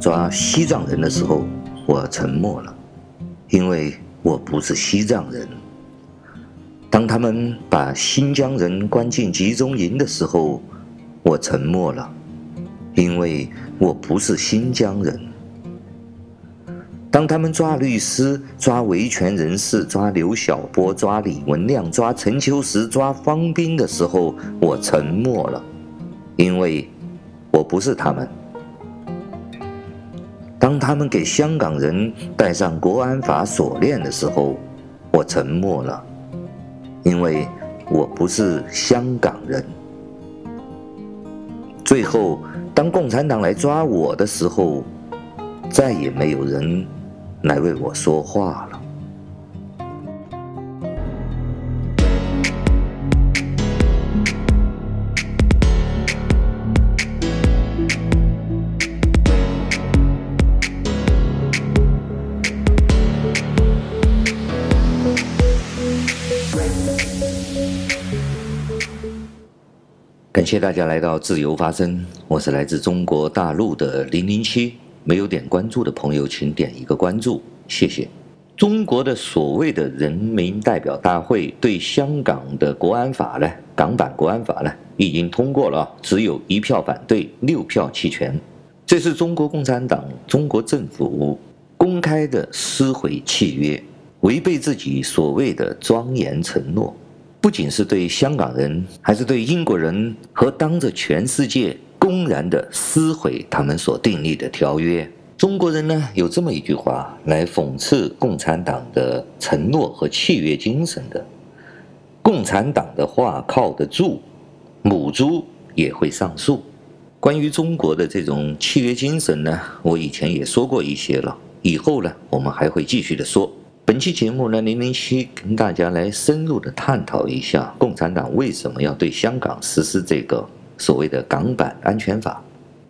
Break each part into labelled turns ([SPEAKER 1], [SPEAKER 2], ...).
[SPEAKER 1] 抓西藏人的时候，我沉默了，因为我不是西藏人。当他们把新疆人关进集中营的时候，我沉默了，因为我不是新疆人。当他们抓律师、抓维权人士、抓刘晓波、抓李文亮、抓陈秋实、抓方斌的时候，我沉默了，因为我不是他们。当他们给香港人戴上国安法锁链的时候，我沉默了。因为我不是香港人。最后，当共产党来抓我的时候，再也没有人来为我说话了。感谢大家来到自由发声，我是来自中国大陆的零零七。没有点关注的朋友，请点一个关注，谢谢。中国的所谓的人民代表大会对香港的国安法呢，港版国安法呢，已经通过了，只有一票反对，六票弃权。这是中国共产党、中国政府公开的撕毁契约，违背自己所谓的庄严承诺。不仅是对香港人，还是对英国人，和当着全世界公然的撕毁他们所订立的条约。中国人呢，有这么一句话来讽刺共产党的承诺和契约精神的：共产党的话靠得住，母猪也会上树。关于中国的这种契约精神呢，我以前也说过一些了，以后呢，我们还会继续的说。本期节目呢，零零七跟大家来深入的探讨一下，共产党为什么要对香港实施这个所谓的港版安全法。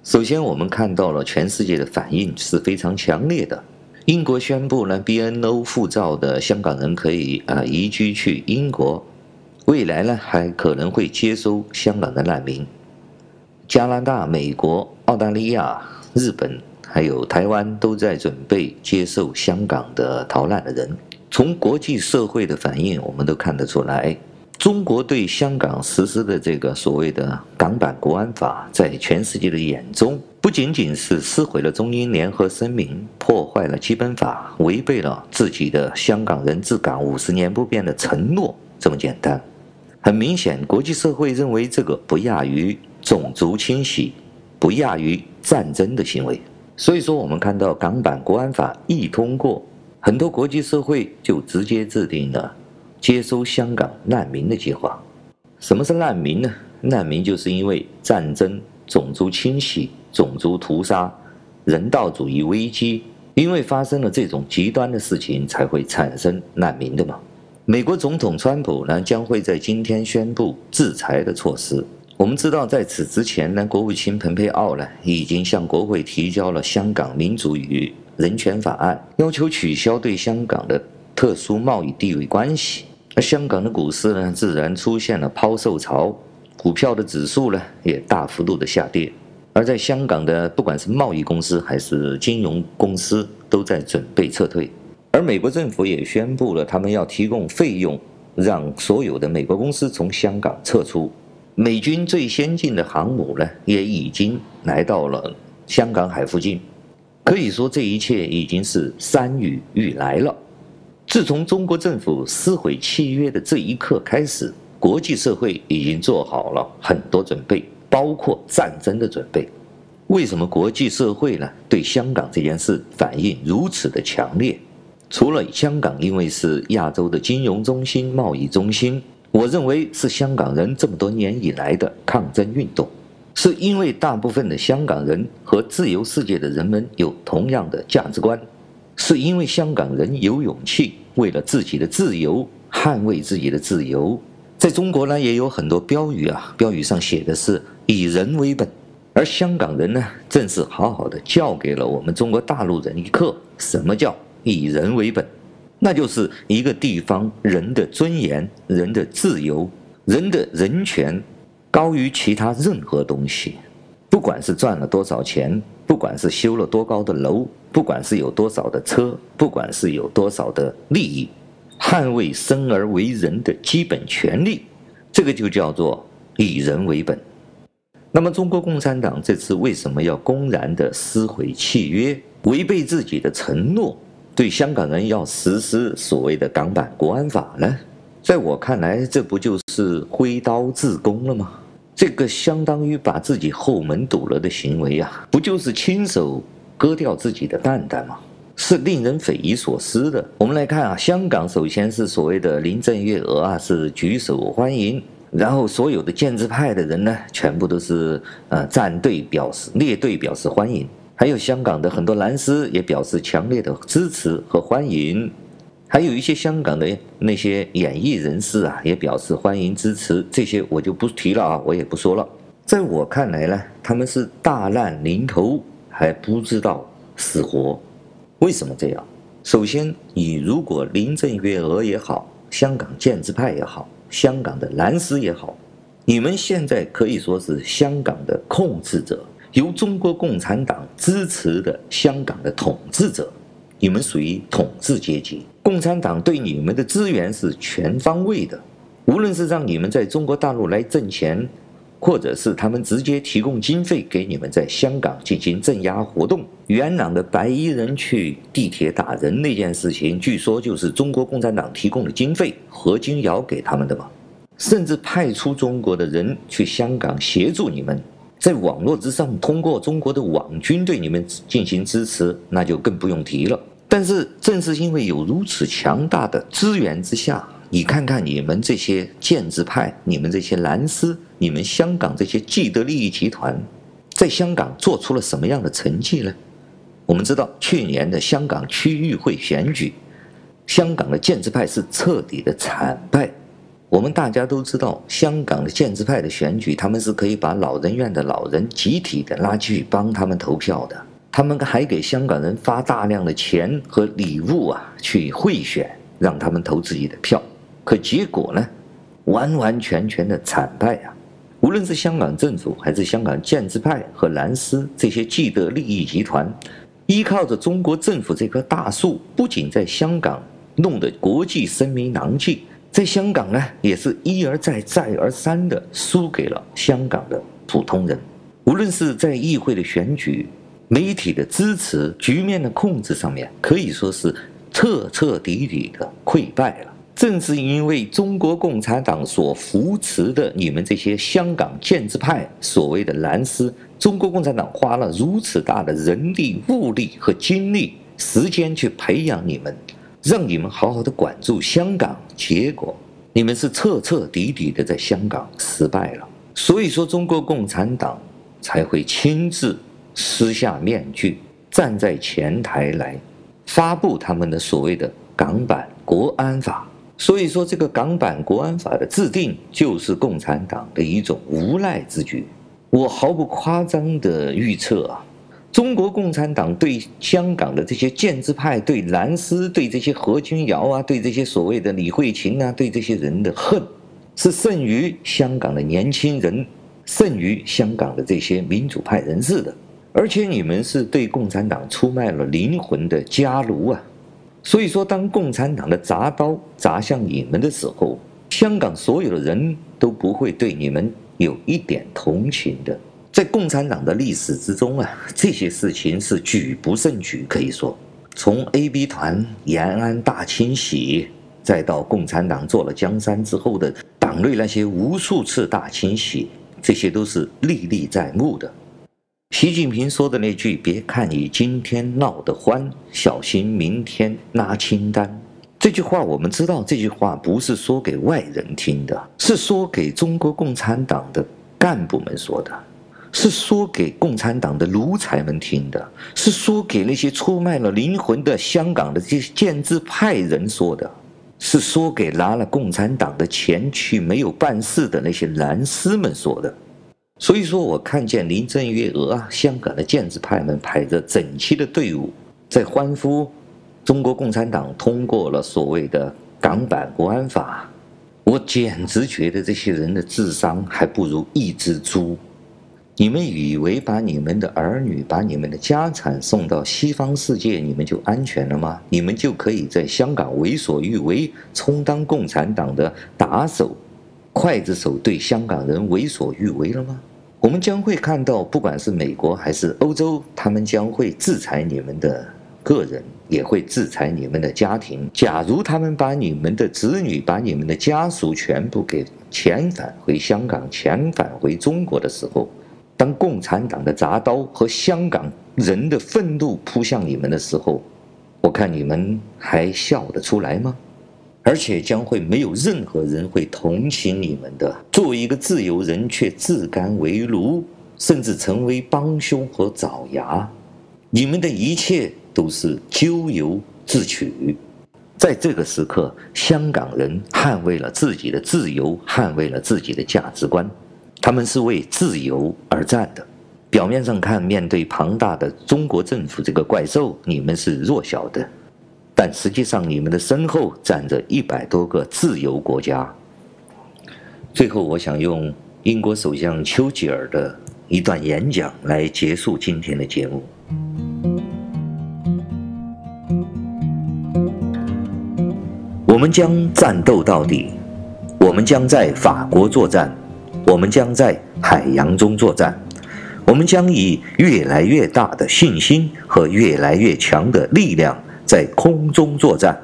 [SPEAKER 1] 首先，我们看到了全世界的反应是非常强烈的。英国宣布呢，BNO 护照的香港人可以啊移居去英国，未来呢还可能会接收香港的难民。加拿大、美国、澳大利亚、日本。还有台湾都在准备接受香港的逃难的人。从国际社会的反应，我们都看得出来，中国对香港实施的这个所谓的港版国安法，在全世界的眼中，不仅仅是撕毁了中英联合声明，破坏了基本法，违背了自己的香港人治港五十年不变的承诺这么简单。很明显，国际社会认为这个不亚于种族清洗，不亚于战争的行为。所以说，我们看到港版国安法一通过，很多国际社会就直接制定了接收香港难民的计划。什么是难民呢？难民就是因为战争、种族清洗、种族屠杀、人道主义危机，因为发生了这种极端的事情，才会产生难民的嘛。美国总统川普呢，将会在今天宣布制裁的措施。我们知道，在此之前呢，国务卿蓬佩奥呢已经向国会提交了《香港民主与人权法案》，要求取消对香港的特殊贸易地位关系。香港的股市呢，自然出现了抛售潮，股票的指数呢也大幅度的下跌。而在香港的不管是贸易公司还是金融公司，都在准备撤退。而美国政府也宣布了，他们要提供费用，让所有的美国公司从香港撤出。美军最先进的航母呢，也已经来到了香港海附近，可以说这一切已经是山雨欲来了。自从中国政府撕毁契约的这一刻开始，国际社会已经做好了很多准备，包括战争的准备。为什么国际社会呢，对香港这件事反应如此的强烈？除了香港因为是亚洲的金融中心、贸易中心。我认为是香港人这么多年以来的抗争运动，是因为大部分的香港人和自由世界的人们有同样的价值观，是因为香港人有勇气为了自己的自由捍卫自己的自由。在中国呢，也有很多标语啊，标语上写的是以人为本，而香港人呢，正是好好的教给了我们中国大陆人一课，什么叫以人为本。那就是一个地方人的尊严、人的自由人的人权高于其他任何东西。不管是赚了多少钱，不管是修了多高的楼，不管是有多少的车，不管是有多少的利益，捍卫生而为人的基本权利，这个就叫做以人为本。那么，中国共产党这次为什么要公然的撕毁契约，违背自己的承诺，对香港人要实施所谓的港版国安法呢？在我看来，这不就是挥刀自宫了吗？这个相当于把自己后门堵了的行为啊，不就是亲手割掉自己的蛋蛋吗？是令人匪夷所思的。我们来看啊，香港首先是所谓的林郑月娥啊，是举手欢迎，然后所有的建制派的人呢，全部都是呃站队表示列队表示欢迎，还有香港的很多蓝丝也表示强烈的支持和欢迎。还有一些香港的那些演艺人士啊，也表示欢迎支持，这些我就不提了啊，我也不说了。在我看来呢，他们是大难临头还不知道死活。为什么这样？首先，你如果林郑月娥也好，香港建制派也好，香港的蓝丝也好，你们现在可以说是香港的控制者，由中国共产党支持的香港的统治者。你们属于统治阶级，共产党对你们的资源是全方位的，无论是让你们在中国大陆来挣钱，或者是他们直接提供经费给你们在香港进行镇压活动。元朗的白衣人去地铁打人那件事情，据说就是中国共产党提供的经费，何君尧给他们的嘛，甚至派出中国的人去香港协助你们。在网络之上，通过中国的网军对你们进行支持，那就更不用提了。但是，正是因为有如此强大的资源之下，你看看你们这些建制派、你们这些蓝丝、你们香港这些既得利益集团，在香港做出了什么样的成绩呢？我们知道，去年的香港区议会选举，香港的建制派是彻底的惨败。我们大家都知道，香港的建制派的选举，他们是可以把老人院的老人集体的拉去帮他们投票的。他们还给香港人发大量的钱和礼物啊，去贿选，让他们投自己的票。可结果呢，完完全全的惨败啊！无论是香港政府，还是香港建制派和蓝丝这些既得利益集团，依靠着中国政府这棵大树，不仅在香港弄得国际声名狼藉。在香港呢，也是一而再、再而三的输给了香港的普通人。无论是在议会的选举、媒体的支持、局面的控制上面，可以说是彻彻底底的溃败了。正是因为中国共产党所扶持的你们这些香港建制派所谓的蓝丝，中国共产党花了如此大的人力、物力和精力、时间去培养你们。让你们好好的管住香港，结果你们是彻彻底底的在香港失败了。所以说，中国共产党才会亲自撕下面具，站在前台来发布他们的所谓的港版国安法。所以说，这个港版国安法的制定就是共产党的一种无赖之举。我毫不夸张的预测啊。中国共产党对香港的这些建制派、对蓝丝、对这些何君尧啊、对这些所谓的李慧琴啊、对这些人的恨，是胜于香港的年轻人，胜于香港的这些民主派人士的。而且你们是对共产党出卖了灵魂的家奴啊！所以说，当共产党的铡刀砸向你们的时候，香港所有的人都不会对你们有一点同情的。在共产党的历史之中啊，这些事情是举不胜举。可以说，从 AB 团延安大清洗，再到共产党做了江山之后的党内那些无数次大清洗，这些都是历历在目的。习近平说的那句“别看你今天闹得欢，小心明天拉清单”，这句话我们知道，这句话不是说给外人听的，是说给中国共产党的干部们说的。是说给共产党的奴才们听的，是说给那些出卖了灵魂的香港的这些建制派人说的，是说给拿了共产党的钱去没有办事的那些蓝丝们说的。所以说我看见林郑月娥啊，香港的建制派们排着整齐的队伍，在欢呼中国共产党通过了所谓的港版国安法。我简直觉得这些人的智商还不如一只猪。你们以为把你们的儿女、把你们的家产送到西方世界，你们就安全了吗？你们就可以在香港为所欲为，充当共产党的打手、刽子手，对香港人为所欲为了吗？我们将会看到，不管是美国还是欧洲，他们将会制裁你们的个人，也会制裁你们的家庭。假如他们把你们的子女、把你们的家属全部给遣返回香港、遣返回中国的时候，当共产党的铡刀和香港人的愤怒扑向你们的时候，我看你们还笑得出来吗？而且将会没有任何人会同情你们的。作为一个自由人，却自甘为奴，甚至成为帮凶和爪牙，你们的一切都是咎由自取。在这个时刻，香港人捍卫了自己的自由，捍卫了自己的价值观。他们是为自由而战的。表面上看，面对庞大的中国政府这个怪兽，你们是弱小的，但实际上你们的身后站着一百多个自由国家。最后，我想用英国首相丘吉尔的一段演讲来结束今天的节目。我们将战斗到底，我们将在法国作战。我们将在海洋中作战，我们将以越来越大的信心和越来越强的力量在空中作战。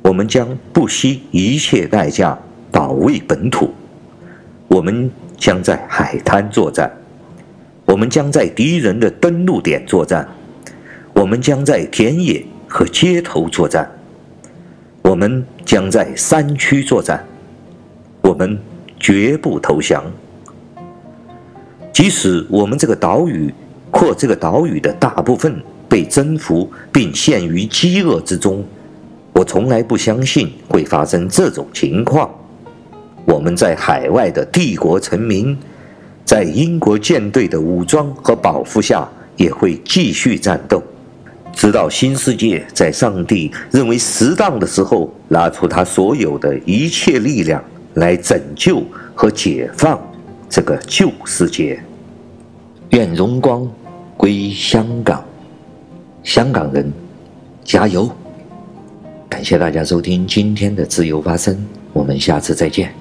[SPEAKER 1] 我们将不惜一切代价保卫本土。我们将在海滩作战，我们将在敌人的登陆点作战，我们将在田野和街头作战，我们将在山区作战，我们。绝不投降，即使我们这个岛屿或这个岛屿的大部分被征服并陷于饥饿之中，我从来不相信会发生这种情况。我们在海外的帝国臣民，在英国舰队的武装和保护下，也会继续战斗，直到新世界在上帝认为适当的时候，拿出他所有的一切力量。来拯救和解放这个旧世界。愿荣光归香港，香港人加油！感谢大家收听今天的自由发声，我们下次再见。